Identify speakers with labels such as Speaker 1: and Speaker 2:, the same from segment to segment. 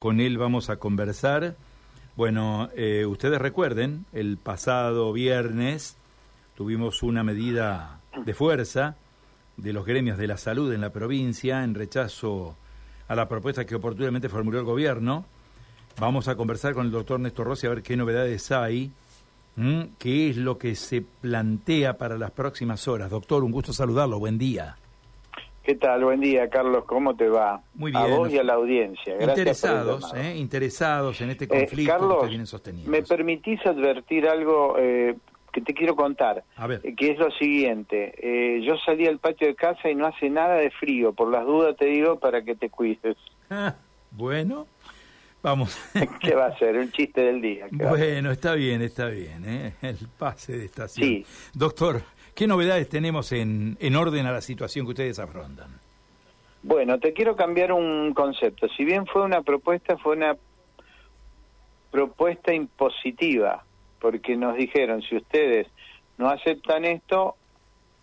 Speaker 1: Con él vamos a conversar. Bueno, eh, ustedes recuerden, el pasado viernes tuvimos una medida de fuerza de los gremios de la salud en la provincia en rechazo a la propuesta que oportunamente formuló el gobierno. Vamos a conversar con el doctor Néstor Rossi a ver qué novedades hay, qué es lo que se plantea para las próximas horas. Doctor, un gusto saludarlo, buen día.
Speaker 2: ¿Qué tal? Buen día, Carlos. ¿Cómo te va?
Speaker 1: Muy bien.
Speaker 2: A vos y a la audiencia.
Speaker 1: Gracias interesados, eh, interesados en este eh, conflicto
Speaker 2: Carlos, que vienen sosteniendo. ¿Me permitís advertir algo eh, que te quiero contar?
Speaker 1: A ver.
Speaker 2: Que es lo siguiente. yo salí al patio de casa y no hace nada de frío. Por las dudas te digo para que te cuides.
Speaker 1: bueno, vamos.
Speaker 2: ¿Qué va a ser? Un chiste del día.
Speaker 1: Bueno, está bien, está bien. El pase de estación. Sí. Doctor. ¿Qué novedades tenemos en, en orden a la situación que ustedes afrontan?
Speaker 2: Bueno, te quiero cambiar un concepto. Si bien fue una propuesta, fue una propuesta impositiva, porque nos dijeron, si ustedes no aceptan esto,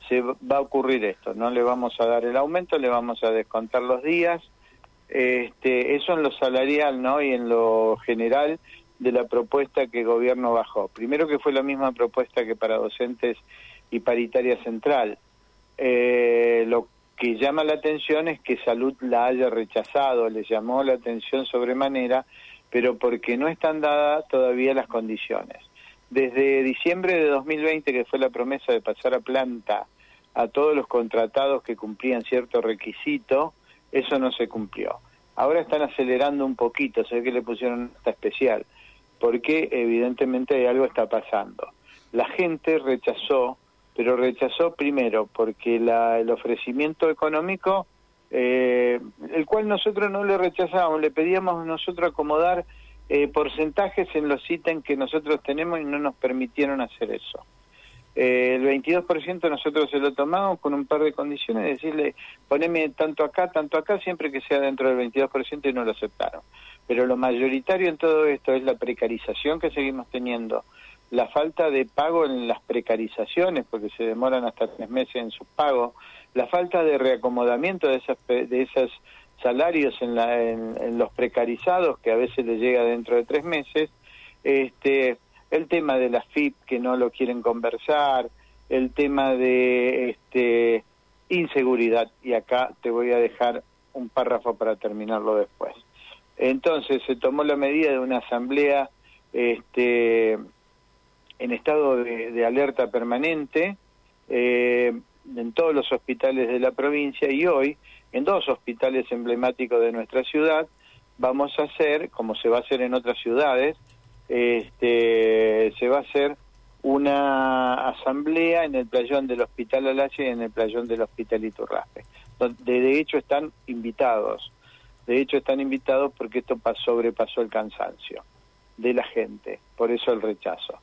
Speaker 2: se va a ocurrir esto, no le vamos a dar el aumento, le vamos a descontar los días, este, eso en lo salarial, ¿no? Y en lo general de la propuesta que el gobierno bajó. Primero que fue la misma propuesta que para docentes y paritaria central. Eh, lo que llama la atención es que Salud la haya rechazado, le llamó la atención sobremanera, pero porque no están dadas todavía las condiciones. Desde diciembre de 2020, que fue la promesa de pasar a planta a todos los contratados que cumplían cierto requisito, eso no se cumplió. Ahora están acelerando un poquito, sé que le pusieron esta especial, porque evidentemente algo está pasando. La gente rechazó pero rechazó primero porque la, el ofrecimiento económico, eh, el cual nosotros no le rechazábamos, le pedíamos nosotros acomodar eh, porcentajes en los ítems que nosotros tenemos y no nos permitieron hacer eso. Eh, el 22% nosotros se lo tomamos con un par de condiciones, decirle, poneme tanto acá, tanto acá, siempre que sea dentro del 22% y no lo aceptaron. Pero lo mayoritario en todo esto es la precarización que seguimos teniendo, la falta de pago en las precarizaciones, porque se demoran hasta tres meses en sus pagos, la falta de reacomodamiento de, esas, de esos salarios en, en, los precarizados, que a veces les llega dentro de tres meses, este, el tema de la FIP que no lo quieren conversar, el tema de este, inseguridad, y acá te voy a dejar un párrafo para terminarlo después. Entonces se tomó la medida de una asamblea este, en estado de, alerta permanente eh, en todos los hospitales de la provincia y hoy en dos hospitales emblemáticos de nuestra ciudad vamos a hacer, como se va a hacer en otras ciudades, este, se va a hacer una asamblea en el playón del Hospital Alache y en el playón del Hospital Iturraspe. Donde de hecho están invitados, de hecho están invitados porque esto sobrepasó el cansancio de la gente, por eso el rechazo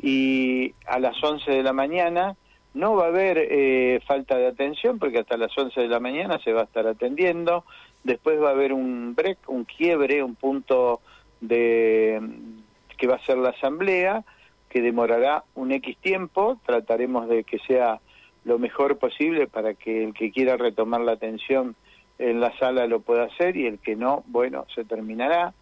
Speaker 2: y a las 11 de la mañana no va a haber eh, falta de atención porque hasta las 11 de la mañana se va a estar atendiendo, después va a haber un break, un quiebre, un punto de que va a ser la asamblea, que demorará un X tiempo, trataremos de que sea lo mejor posible para que el que quiera retomar la atención en la sala lo pueda hacer y el que no, bueno, se terminará.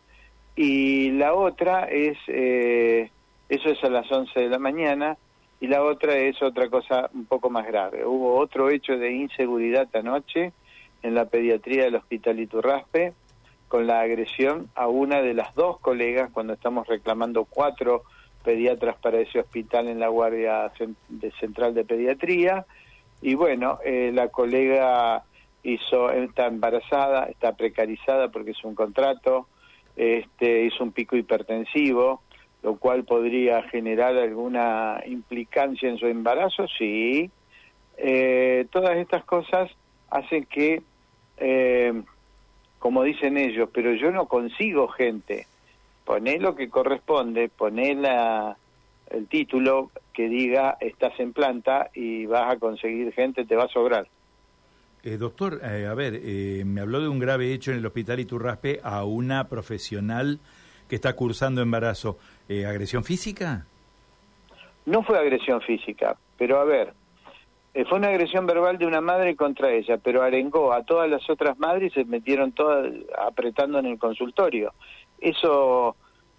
Speaker 2: Y la otra es eh, eso es a las 11 de la mañana. Y la otra es otra cosa un poco más grave. Hubo otro hecho de inseguridad anoche en la pediatría del Hospital Iturraspe con la agresión a una de las dos colegas cuando estamos reclamando cuatro pediatras para ese hospital en la Guardia Central de Pediatría. Y bueno, eh, la colega hizo, está embarazada, está precarizada porque es un contrato, este, hizo un pico hipertensivo, lo cual podría generar alguna implicancia en su embarazo, sí. Eh, todas estas cosas hacen que, eh, como dicen ellos, pero yo no consigo gente. Poné lo que corresponde, poné la, el título que diga estás en planta y vas a conseguir gente, te va a sobrar.
Speaker 1: Eh, doctor, a ver, me habló de un grave hecho en el hospital Iturraspe a una profesional que está cursando embarazo. Eh, ¿Agresión física?
Speaker 2: No fue agresión física, pero a ver, Eh, fue una agresión verbal de una madre contra ella, pero arengó a todas las otras madres y se metieron todas apretando en el consultorio. Eso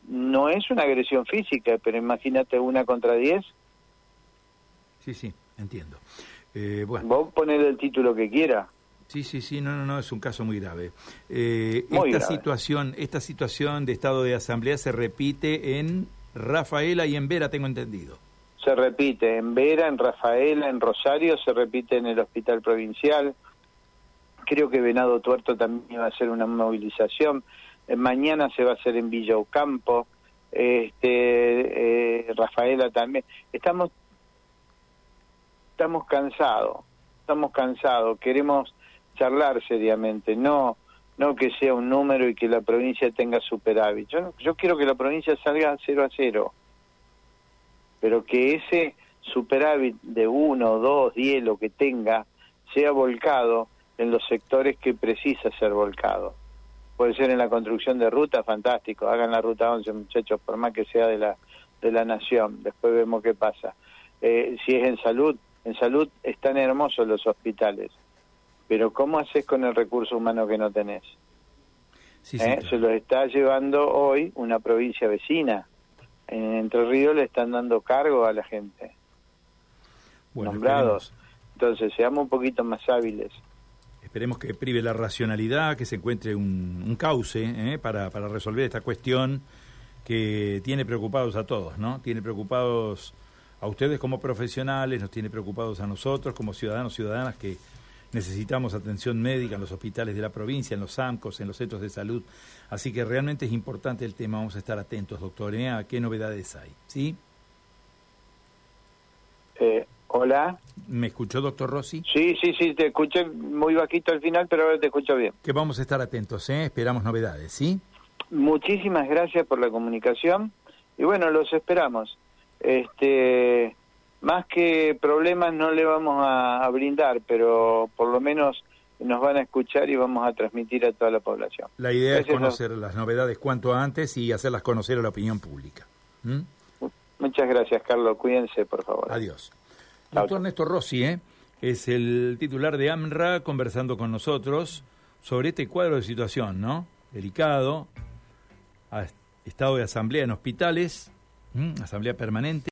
Speaker 2: no es una agresión física, pero imagínate una contra diez.
Speaker 1: Sí, sí, entiendo. Eh, bueno.
Speaker 2: Vos poner el título que quiera.
Speaker 1: Sí, sí, sí, no, no, no, es un caso muy grave. Eh, esta situación, esta situación de estado de asamblea se repite en Rafaela y en Vera, tengo entendido.
Speaker 2: Se repite en Vera, en Rafaela, en Rosario, se repite en el Hospital Provincial. Creo que Venado Tuerto también va a hacer una movilización. Eh, mañana se va a hacer en Villa Ocampo. Este, eh, Rafaela también. Estamos, estamos cansados, estamos cansados. Queremos charlar seriamente, no no que sea un número y que la provincia tenga superávit. Yo, yo quiero que la provincia salga cero a cero, pero que ese superávit de uno, dos, diez, lo que tenga, sea volcado en los sectores que precisa ser volcado. Puede ser en la construcción de rutas, fantástico, hagan la ruta 11 muchachos, por más que sea de la, de la nación, después vemos qué pasa. Eh, si es en salud, en salud están hermosos los hospitales, pero ¿cómo haces con el recurso humano que no tenés? ¿Eh? Se lo está llevando hoy una provincia vecina. En Entre Ríos le están dando cargo a la gente. nombrados. Entonces, seamos un poquito más hábiles.
Speaker 1: Esperemos que prive la racionalidad, que se encuentre un, cauce ¿eh? para, para resolver esta cuestión que tiene preocupados a todos, ¿no? Tiene preocupados a ustedes como profesionales, nos tiene preocupados a nosotros como ciudadanos, ciudadanas que necesitamos atención médica en los hospitales de la provincia, en los AMCOS, en los centros de salud. Así que realmente es importante el tema, vamos a estar atentos, doctor, a qué novedades hay. ¿Sí?
Speaker 2: Eh, hola.
Speaker 1: ¿Me escuchó, doctor Rossi?
Speaker 2: Sí, sí, sí, te escuché muy bajito al final, pero ahora te escucho bien.
Speaker 1: Que vamos a estar atentos, ¿eh? esperamos novedades, ¿sí?
Speaker 2: Muchísimas gracias por la comunicación y bueno, los esperamos. Este más que problemas no le vamos a, brindar, pero por lo menos nos van a escuchar y vamos a transmitir a toda la población.
Speaker 1: La idea es conocer las novedades cuanto antes y hacerlas conocer a la opinión pública. ¿Mm?
Speaker 2: Muchas gracias, Carlos. Cuídense, por favor.
Speaker 1: Adiós. Doctor Néstor Rossi, ¿eh? es el titular de AMRA conversando con nosotros sobre este cuadro de situación, ¿no? Delicado, estado de asamblea en hospitales, asamblea permanente.